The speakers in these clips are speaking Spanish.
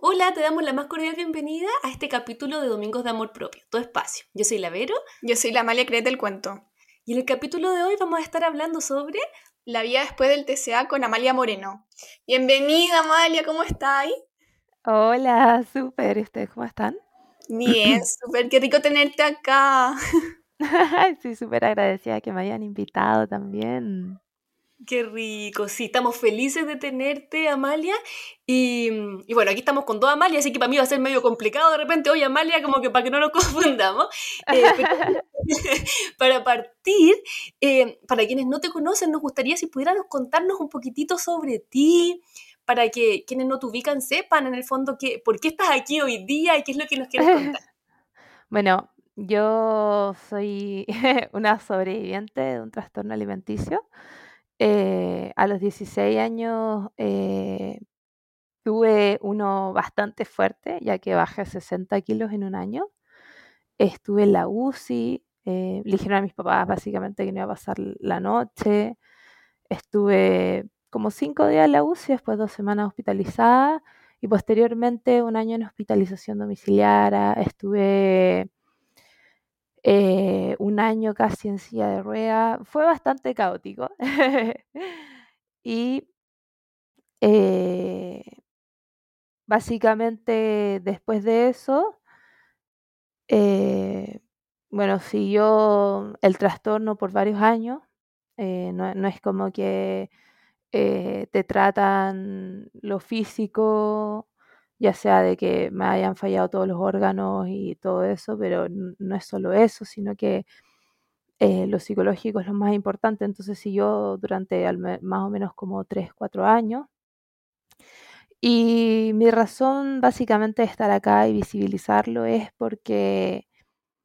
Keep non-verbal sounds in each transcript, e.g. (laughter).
Hola, te damos la más cordial bienvenida a este capítulo de Domingos de Amor Propio, tu espacio. Yo soy la Vero. Yo soy la Amalia Cret del cuento. Y en el capítulo de hoy vamos a estar hablando sobre la vida después del TCA con Amalia Moreno. Bienvenida, Amalia, ¿cómo estáis? Hola, súper. ¿Ustedes cómo están? Bien, (laughs) súper. Qué rico tenerte acá. sí, súper agradecida que me hayan invitado también. Qué rico, sí, estamos felices de tenerte, Amalia. Y, bueno, aquí estamos con dos Amalia, así que para mí va a ser medio complicado de repente. Oye, Amalia, como que para que no nos (laughs) confundamos. Eh, (laughs) para partir, eh, para quienes no te conocen, nos gustaría si pudieras contarnos un poquitito sobre ti, para que quienes no te ubican sepan en el fondo que, por qué estás aquí hoy día y qué es lo que nos quieres contar. (laughs) Bueno, yo soy una sobreviviente de un trastorno alimenticio. Eh, a los 16 años eh, tuve uno bastante fuerte, ya que bajé 60 kilos en un año. Estuve en la UCI, eh, le dijeron a mis papás básicamente que no iba a pasar la noche. Estuve como cinco días en la UCI, después dos semanas hospitalizada y posteriormente un año en hospitalización domiciliaria. Estuve eh, un año casi en silla de rueda. Fue bastante caótico. (laughs) y eh, básicamente después de eso, eh, bueno, siguió el trastorno por varios años. No, no, es como que te tratan lo físico ya sea de que me hayan fallado todos los órganos y todo eso, pero no es solo eso, sino que eh, lo psicológico es lo más importante. Entonces siguió durante más o menos como 3, 4 años. Y mi razón básicamente de estar acá y visibilizarlo es porque,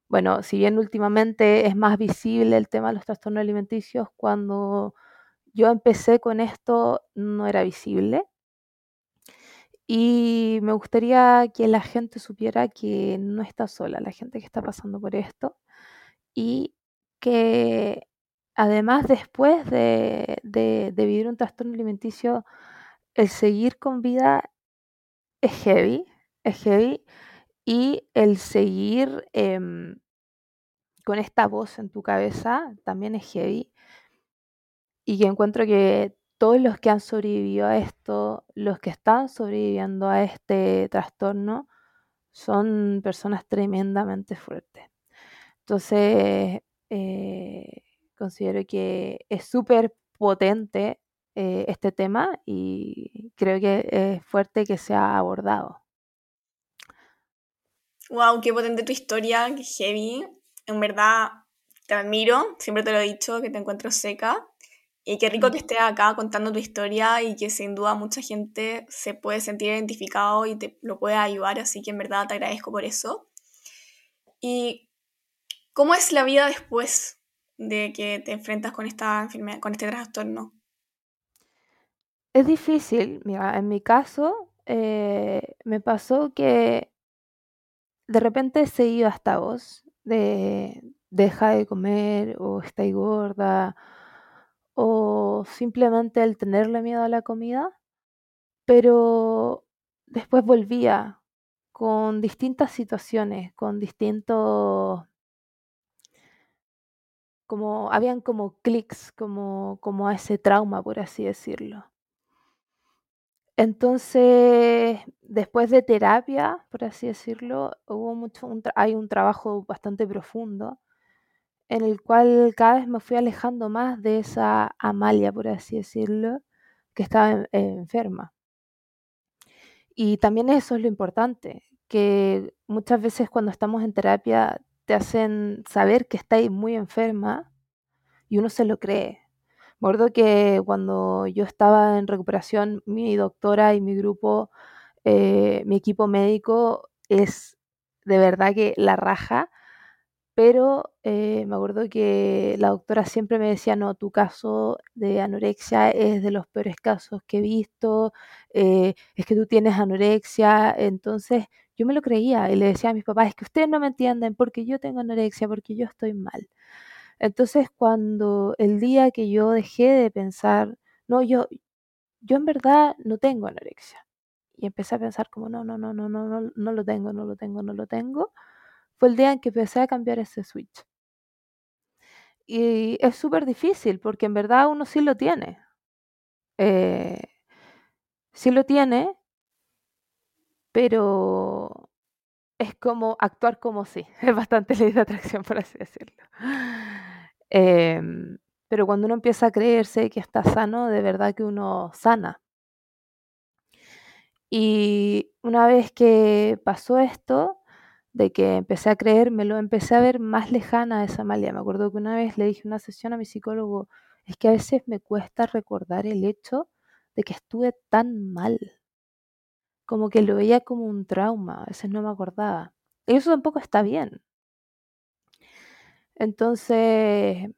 bueno, si bien últimamente es más visible el tema de los trastornos alimenticios, cuando yo empecé con esto no era visible. Y me gustaría que la gente supiera que no está sola, la gente que está pasando por esto. Y que además después de, vivir un trastorno alimenticio, el seguir con vida es heavy, es heavy. Y el seguir em, con esta voz en tu cabeza también es heavy. Y que encuentro que todos los que han sobrevivido a esto, los que están sobreviviendo a este trastorno, son personas tremendamente fuertes. Entonces, eh, considero que es súper potente eh, este tema y creo que es fuerte que sea abordado. Wow, qué potente tu historia, qué heavy. En verdad, te admiro, siempre te lo he dicho, que te encuentro seca. Y qué rico que estés acá contando tu historia y que sin duda mucha gente se puede sentir identificado y te lo puede ayudar, así que en verdad te agradezco por eso. ¿Y cómo es la vida después de que te enfrentas con esta enfermedad, con este trastorno? Es difícil, mira, en mi caso eh, me pasó que de repente se iba hasta vos de deja de comer o está gorda o simplemente el tenerle miedo a la comida, pero después volvía con distintas situaciones, con distintos como habían como clics, como, como a ese trauma, por así decirlo. Entonces, después de terapia, por así decirlo, hubo mucho, hay un trabajo bastante profundo en el cual cada vez me fui alejando más de esa Amalia, por así decirlo, que estaba enferma. Y también eso es lo importante, que muchas veces cuando estamos en terapia te hacen saber que estáis muy enferma y uno se lo cree. Me acuerdo que cuando yo estaba en recuperación, mi doctora y mi grupo, eh, mi equipo médico es de verdad que la raja pero eh, me acuerdo que la doctora siempre me decía, no, tu caso de anorexia es de los peores casos que he visto, eh, es que tú tienes anorexia, entonces yo me lo creía y le decía a mis papás, es que ustedes no me entienden porque yo tengo anorexia, porque yo estoy mal. Entonces cuando el día que yo dejé de pensar, no, yo, yo en verdad no tengo anorexia. Y empecé a pensar como no, no, no, no, no, no, no lo tengo, no lo tengo, no lo tengo, el día en que empecé a cambiar ese switch. Y es súper difícil porque en verdad uno sí lo tiene. Eh, sí lo tiene, pero es como actuar como sí. (laughs) Es bastante ley de atracción, por así decirlo. Em, pero cuando uno empieza a creerse que está sano, de verdad que uno sana. Y una vez que pasó esto, de que empecé a creérmelo, empecé a ver más lejana a esa malía. Me acuerdo que una vez le dije una sesión a mi psicólogo, es que a veces me cuesta recordar el hecho de que estuve tan mal. Como que lo veía como un trauma, a veces no me acordaba. Y eso tampoco está bien. Entonces,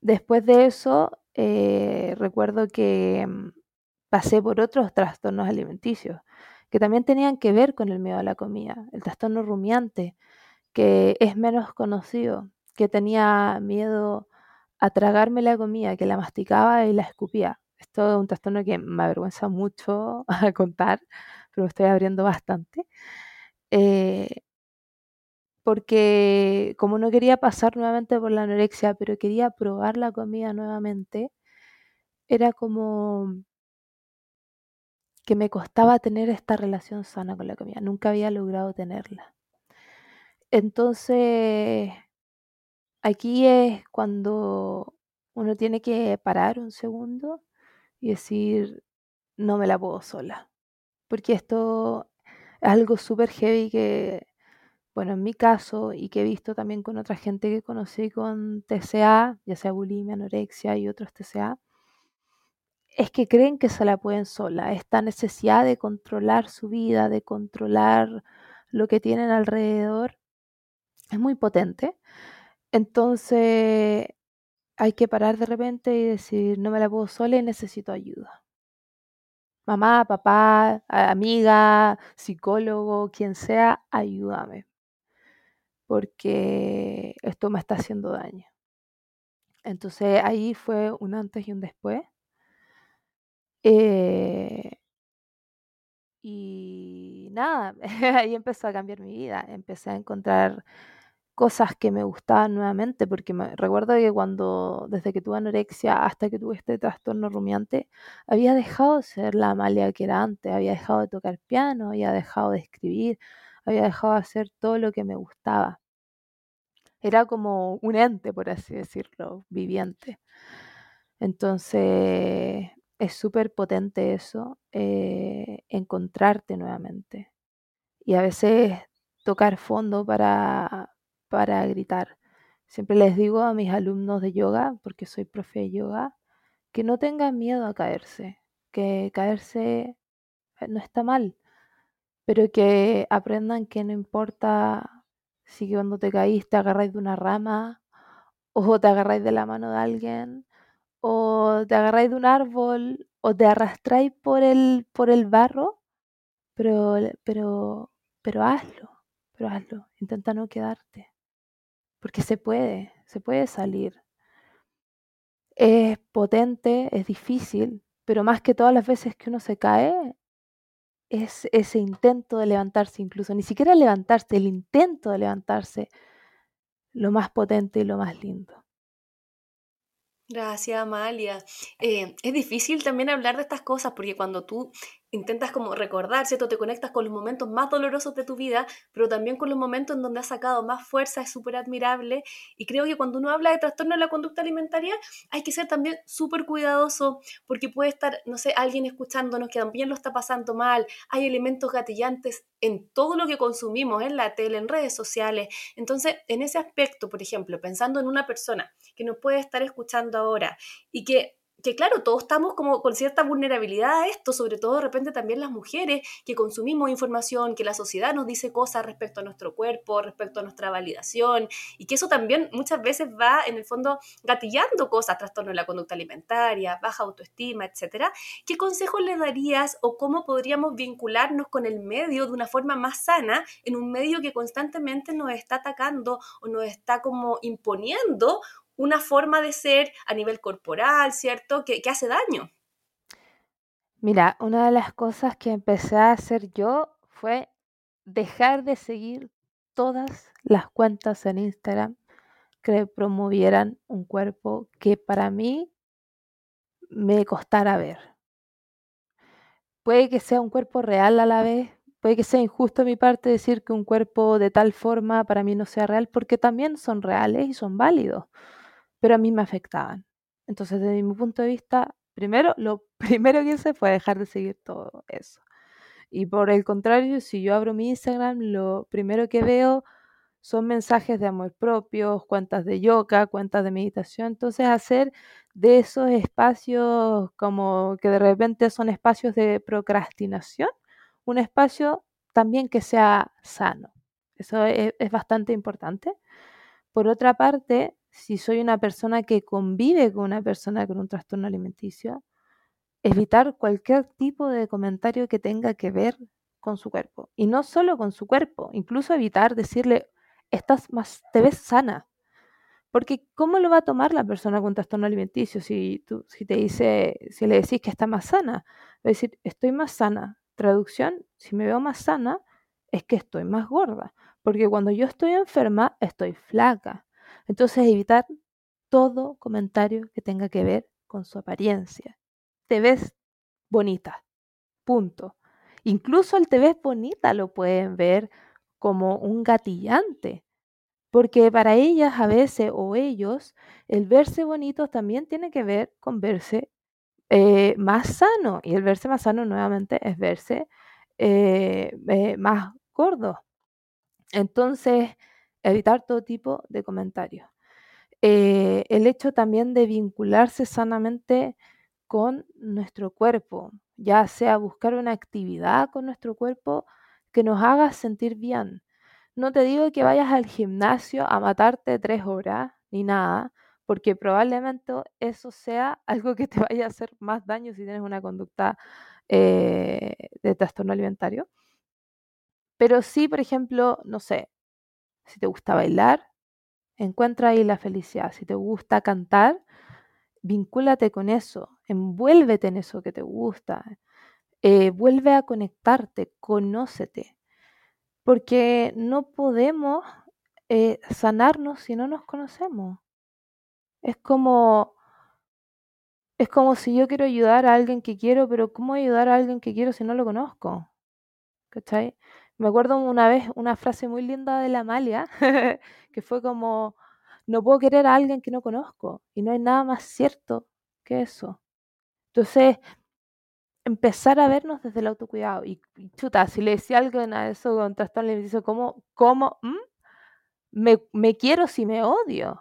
después de eso, eh, recuerdo que mm, pasé por otros trastornos alimenticios que también tenían que ver con el miedo a la comida. El trastorno rumiante, que es menos conocido, que tenía miedo a tragarme la comida, que la masticaba y la escupía. Esto es un trastorno que me avergüenza mucho (laughs) a contar, pero me estoy abriendo bastante. Eh, porque como no quería pasar nuevamente por la anorexia, pero quería probar la comida nuevamente, era como que me costaba tener esta relación sana con la comida. Nunca había logrado tenerla. Entonces, aquí es cuando uno tiene que parar un segundo y decir, no me la puedo sola. Porque esto es algo súper heavy que, bueno, en mi caso y que he visto también con otra gente que conocí con TCA, ya sea bulimia, anorexia y otros TCA, es que creen que se la pueden sola. Esta necesidad de controlar su vida, de controlar lo que tienen alrededor, es muy potente. Entonces hay que parar de repente y decir, no me la puedo sola y necesito ayuda. Mamá, papá, amiga, psicólogo, quien sea, ayúdame. Porque esto me está haciendo daño. Entonces ahí fue un antes y un después eh, y nada, (laughs) ahí empezó a cambiar mi vida. Empecé a encontrar cosas que me gustaban nuevamente, porque recuerdo que cuando, desde que tuve anorexia hasta que tuve este trastorno rumiante, había dejado de ser la Amalia que era antes, había dejado de tocar piano, había dejado de escribir, había dejado de hacer todo lo que me gustaba. Era como un ente, por así decirlo, viviente. Entonces, es súper potente eso, eh, encontrarte nuevamente. Y a veces tocar fondo para, para gritar. Siempre les digo a mis alumnos de yoga, porque soy profe de yoga, que no tengan miedo a caerse, que caerse eh, no está mal, pero que aprendan que no importa si cuando te caíste te agarráis de una rama o te agarráis de la mano de alguien o te agarráis de un árbol o te arrastráis por el, por el barro, pero, pero, pero hazlo, pero hazlo, intenta no quedarte, porque se puede, se puede salir. Es potente, es difícil, pero más que todas las veces que uno se cae, es ese intento de levantarse incluso, ni siquiera levantarse, el intento de levantarse, lo más potente y lo más lindo. Gracias, Amalia. Eh, es difícil también hablar de estas cosas porque cuando tú intentas como recordar, ¿cierto? Te conectas con los momentos más dolorosos de tu vida, pero también con los momentos en donde has sacado más fuerza, es súper admirable. Y creo que cuando uno habla de trastorno de la conducta alimentaria, hay que ser también súper cuidadoso, porque puede estar, no sé, alguien escuchándonos que también lo está pasando mal. Hay elementos gatillantes en todo lo que consumimos, en la tele, en redes sociales. Entonces, en ese aspecto, por ejemplo, pensando en una persona que nos puede estar escuchando ahora y que que claro, todos estamos como con cierta vulnerabilidad a esto, sobre todo de repente también las mujeres que consumimos información, que la sociedad nos dice cosas respecto a nuestro cuerpo, respecto a nuestra validación, y que eso también muchas veces va en el fondo gatillando cosas, trastorno de la conducta alimentaria, baja autoestima, etcétera. ¿Qué consejos le darías o cómo podríamos vincularnos con el medio de una forma más sana en un medio que constantemente nos está atacando o nos está como imponiendo una forma de ser a nivel corporal, ¿cierto? Que, hace daño. Mira, una de las cosas que empecé a hacer yo fue dejar de seguir todas las cuentas en Instagram que promovieran un cuerpo que para mí me costara ver. Puede que sea un cuerpo real a la vez, puede que sea injusto de mi parte decir que un cuerpo de tal forma para mí no sea real, porque también son reales y son válidos, pero a mí me afectaban. Entonces, desde mi punto de vista, primero, lo (laughs) primero que hice fue dejar de seguir todo eso. Y por el contrario, si yo abro mi Instagram, lo primero que veo son mensajes de amor propio, cuentas de yoga, cuentas de meditación. Entonces, hacer de esos espacios como que de repente son espacios de procrastinación, un espacio también que sea sano. Eso es, es bastante importante. Por otra parte, si soy una persona que convive con una persona con un trastorno alimenticio, evitar cualquier tipo de comentario que tenga que ver con su cuerpo. Y no solo con su cuerpo, incluso evitar decirle, estás más, te ves sana. Porque ¿cómo lo va a tomar la persona con trastorno alimenticio si, tú, si te dice, si le decís que está más sana? Va a decir, estoy más sana. Traducción, si me veo más sana, es que estoy más gorda. Porque cuando yo estoy enferma, estoy flaca. Entonces evitar todo comentario que tenga que ver con su apariencia te ves bonita. Punto. Incluso el te ves bonita lo pueden ver como un gatillante, porque para ellas a veces o ellos el verse bonito también tiene que ver con verse eh, más sano y el verse más sano nuevamente es verse eh, eh, más gordo. Entonces, evitar todo tipo de comentarios. el hecho también de vincularse sanamente con nuestro cuerpo, ya sea buscar una actividad con nuestro cuerpo que nos haga sentir bien. No te digo que vayas al gimnasio a matarte tres horas ni nada, porque probablemente eso sea (laughs) algo que te vaya a hacer más daño si tienes una conducta eh, de trastorno alimentario. Pero sí, por ejemplo, no sé, si te gusta bailar, encuentra ahí la felicidad. Si te gusta cantar, vincúlate con eso, envuélvete en eso que te gusta, eh, vuelve a conectarte, conócete, porque no podemos eh, sanarnos si no nos conocemos. Es como, es como si yo quiero ayudar a alguien que quiero, pero ¿cómo ayudar a alguien que quiero si no lo conozco? ¿Cachai? Me acuerdo una vez una frase muy linda de la Amalia, (laughs) que fue como, no puedo querer a alguien que no conozco y no hay nada más cierto que eso. Entonces, empezar a vernos desde el autocuidado. Y, chuta, si le decía algo a eso con trastorno alimenticio, ¿cómo, cómo ¿Mm? me, me quiero si me odio?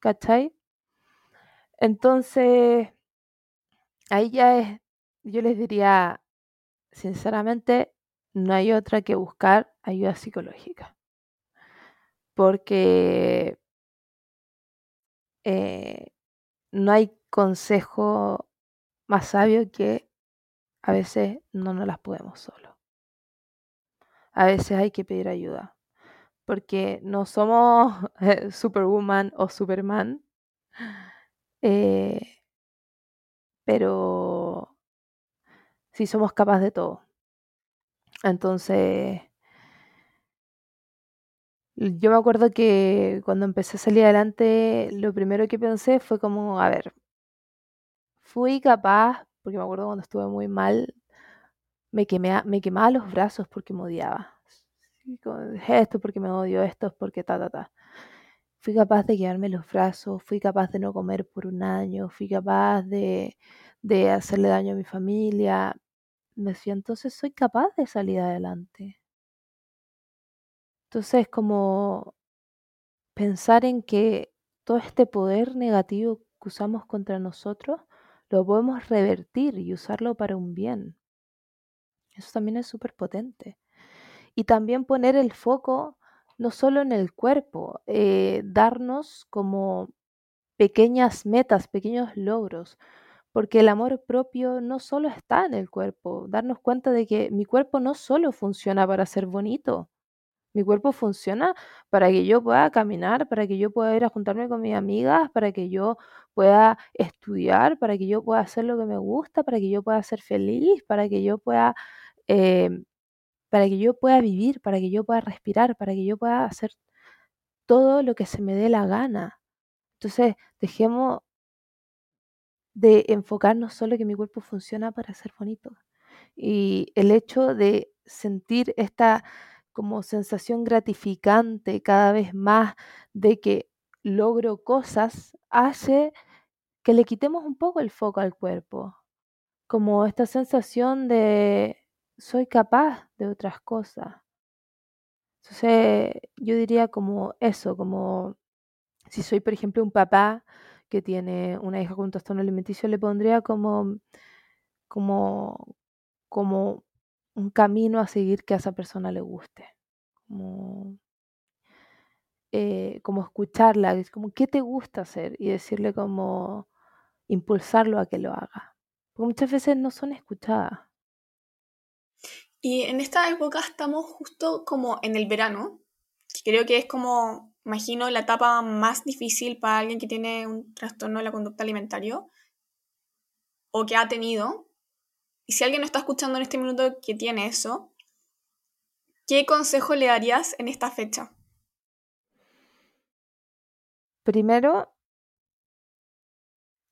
¿Cachai? Entonces, ahí ya es, yo les diría, sinceramente, no hay otra que buscar ayuda psicológica. Porque eh, no hay consejo más sabio que a veces no nos las podemos solo. A veces hay que pedir ayuda. Porque no somos (laughs) Superwoman o Superman. Eh, pero sí somos capaces de todo. Entonces, yo me acuerdo que cuando empecé a salir adelante, lo primero que pensé fue como, a ver, fui capaz, porque me acuerdo cuando estuve muy mal, me, quemé, me quemaba los brazos porque me odiaba. Esto porque me odio, esto es porque ta, ta, ta. Fui capaz de quedarme los brazos, fui capaz de no comer por un año, fui capaz de, de hacerle daño a mi familia. Me decía, entonces soy capaz de salir adelante. Entonces, como pensar en que todo este poder negativo que usamos contra nosotros lo podemos revertir y usarlo para un bien. Eso también es súper potente. Y también poner el foco no solo en el cuerpo, eh, darnos como pequeñas metas, pequeños logros, porque el amor propio no solo está en el cuerpo, darnos cuenta de que mi cuerpo no solo funciona para ser bonito, Mi cuerpo funciona para que yo pueda caminar, para que yo pueda ir a juntarme con mis amigas, para que yo pueda estudiar, para que yo pueda hacer lo que me gusta, para que yo pueda ser feliz, para que yo pueda, em, para que yo pueda vivir, para que yo pueda respirar, para que yo pueda hacer todo lo que se me dé la gana. Entonces, dejemos de enfocarnos solo que mi cuerpo funciona para ser bonito. Y el hecho de sentir esta como sensación gratificante cada vez más de que logro cosas hace que le quitemos un poco el foco al cuerpo. Como esta sensación de soy capaz de otras cosas. Entonces, yo diría como eso, como si soy, por ejemplo, un papá que tiene una hija con un trastorno alimenticio, le pondría como, como, como un camino a seguir que a esa persona le guste. Como, eh, como escucharla, es como, ¿qué te gusta hacer? Y decirle como, impulsarlo a que lo haga. Porque muchas veces no son escuchadas. Y en esta época estamos justo como en el verano, que creo que es como, imagino, la etapa más difícil para alguien que tiene un trastorno de la conducta alimentaria o que ha tenido. Y si alguien no está escuchando en este minuto que tiene eso, ¿qué consejo le darías en esta fecha? Primero,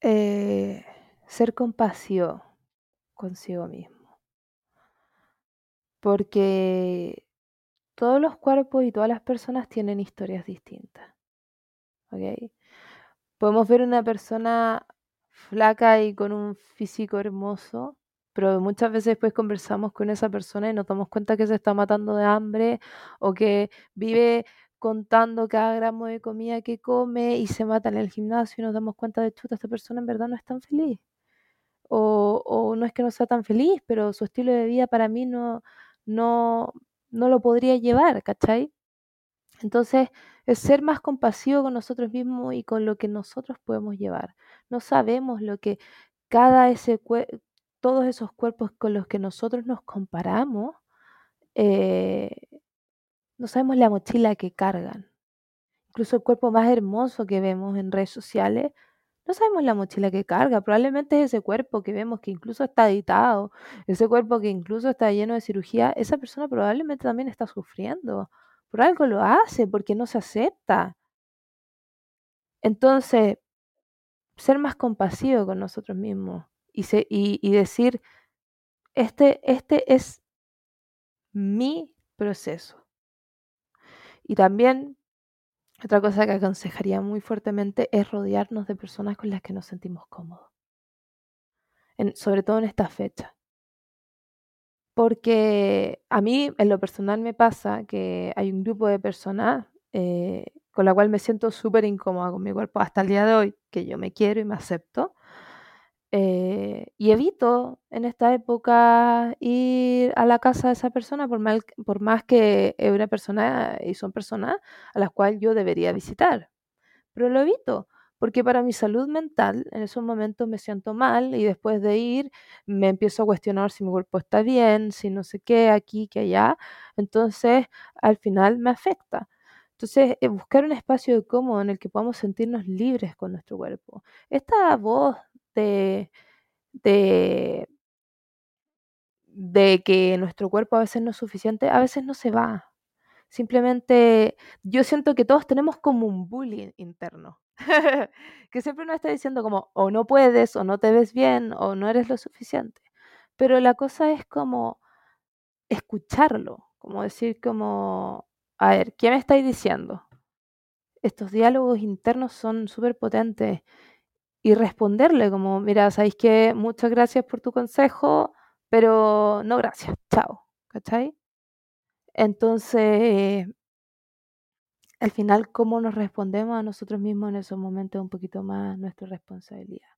eh, ser compasivo consigo mismo porque todos los cuerpos y todas las personas tienen historias distintas. ¿Ok? Podemos ver una persona flaca y con un físico hermoso, pero muchas veces después conversamos con esa persona y nos damos cuenta que se está matando de hambre o que vive contando cada gramo de comida que come y se mata en el gimnasio y nos damos cuenta de chuta, esta persona en verdad no es tan feliz. O, no es que no sea tan feliz, pero su estilo de vida para mí no, no, no lo podría llevar, ¿cachai? Entonces, es ser más compasivo con nosotros mismos y con lo que nosotros podemos llevar. No sabemos lo que cada ese todos esos cuerpos con los que nosotros nos comparamos, eh, no sabemos la mochila que cargan. Incluso el cuerpo más hermoso que vemos en redes sociales no sabemos la mochila que carga, probablemente es ese cuerpo que vemos que incluso está editado, ese cuerpo que incluso está lleno de cirugía, esa persona probablemente también está sufriendo. Por algo lo hace, porque no se acepta. Entonces, ser más compasivo con nosotros mismos y, y decir, este, este es mi proceso. Y también otra cosa que aconsejaría muy fuertemente es rodearnos de personas con las que nos sentimos cómodos. sobre todo en esta fecha. Porque a mí, en lo personal, me pasa que hay un grupo de personas eh, con la cual me siento súper incómoda con mi cuerpo hasta el día de hoy, que yo me quiero y me acepto, eh, y evito en esta época ir a la casa de esa persona por, por más que es una persona y son personas a las cuales yo debería visitar. Pero lo evito, porque para mi salud mental en esos momentos me siento mal y después de ir me empiezo a cuestionar si mi cuerpo está bien, si no sé qué, aquí, que allá. Entonces al final me afecta. Entonces, eh, buscar un espacio cómodo en el que podamos sentirnos libres con nuestro cuerpo. Esta voz de, de, que nuestro cuerpo a veces no es suficiente, a veces no se va. Simplemente yo siento que todos tenemos como un bullying interno, (laughs) que siempre nos está diciendo como o no puedes, o no te ves bien, o no eres lo suficiente. Pero la cosa es como escucharlo, como decir como, a ver, ¿qué me estáis diciendo? Estos diálogos internos son súper potentes y responderle como, mira, sabéis que muchas gracias por tu consejo, pero no gracias, chao, ¿cachai? Entonces, al final, cómo nos respondemos a nosotros mismos en esos momentos un poquito más nuestra responsabilidad.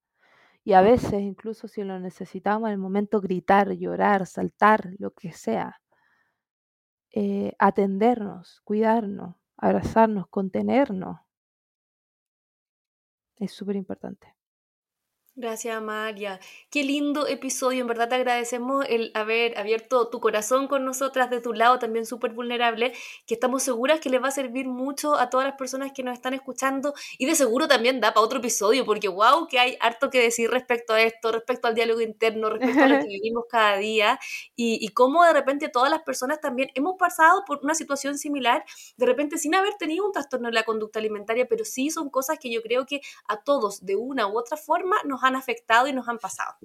Y a veces, incluso si lo necesitamos, en el momento gritar, llorar, saltar, lo que sea, eh, atendernos, cuidarnos, abrazarnos, contenernos, es súper importante. Gracias, Amalia. Qué lindo episodio. En verdad te agradecemos el haber abierto tu corazón con nosotras de tu lado, también súper vulnerable, que estamos seguras que les va a servir mucho a todas las personas que nos están escuchando y de seguro también da para otro episodio, porque wow, que hay harto que decir respecto a esto, respecto al diálogo interno, respecto a lo que (laughs) vivimos cada día y, y cómo de repente todas las personas también hemos pasado por una situación similar, de repente sin haber tenido un trastorno en la conducta alimentaria, pero sí son cosas que yo creo que a todos de una u otra forma nos han afectado y nos han pasado.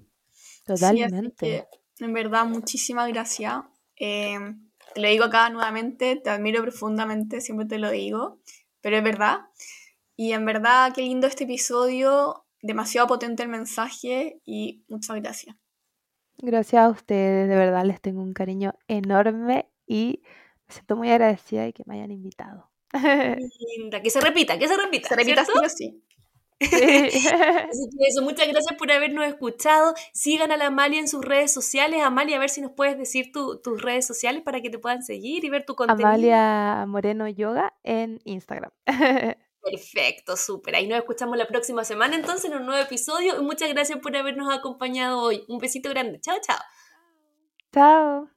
Totalmente. en verdad, muchísimas gracias. Eh, te lo digo acá nuevamente, te admiro profundamente, siempre te lo digo, pero es verdad. Y en verdad, qué lindo este episodio, demasiado potente el mensaje y muchas gracias. Gracias a ustedes, de verdad les tengo un cariño enorme y me siento muy agradecida de que me hayan invitado. (laughs) Linda, que se repita, que se repita. Se repita sí o sí. (laughs) (laughs) eso, muchas gracias por habernos escuchado. Sigan a la Amalia en sus redes sociales. Amalia, a ver si nos puedes decir tus redes sociales para que te puedan seguir y ver tu contenido. Amalia Moreno Yoga en Instagram. (laughs) Perfecto, súper. Ahí nos escuchamos la próxima semana entonces en un nuevo episodio. Y muchas gracias por habernos acompañado hoy. Un besito grande. Chao, chao. Chao.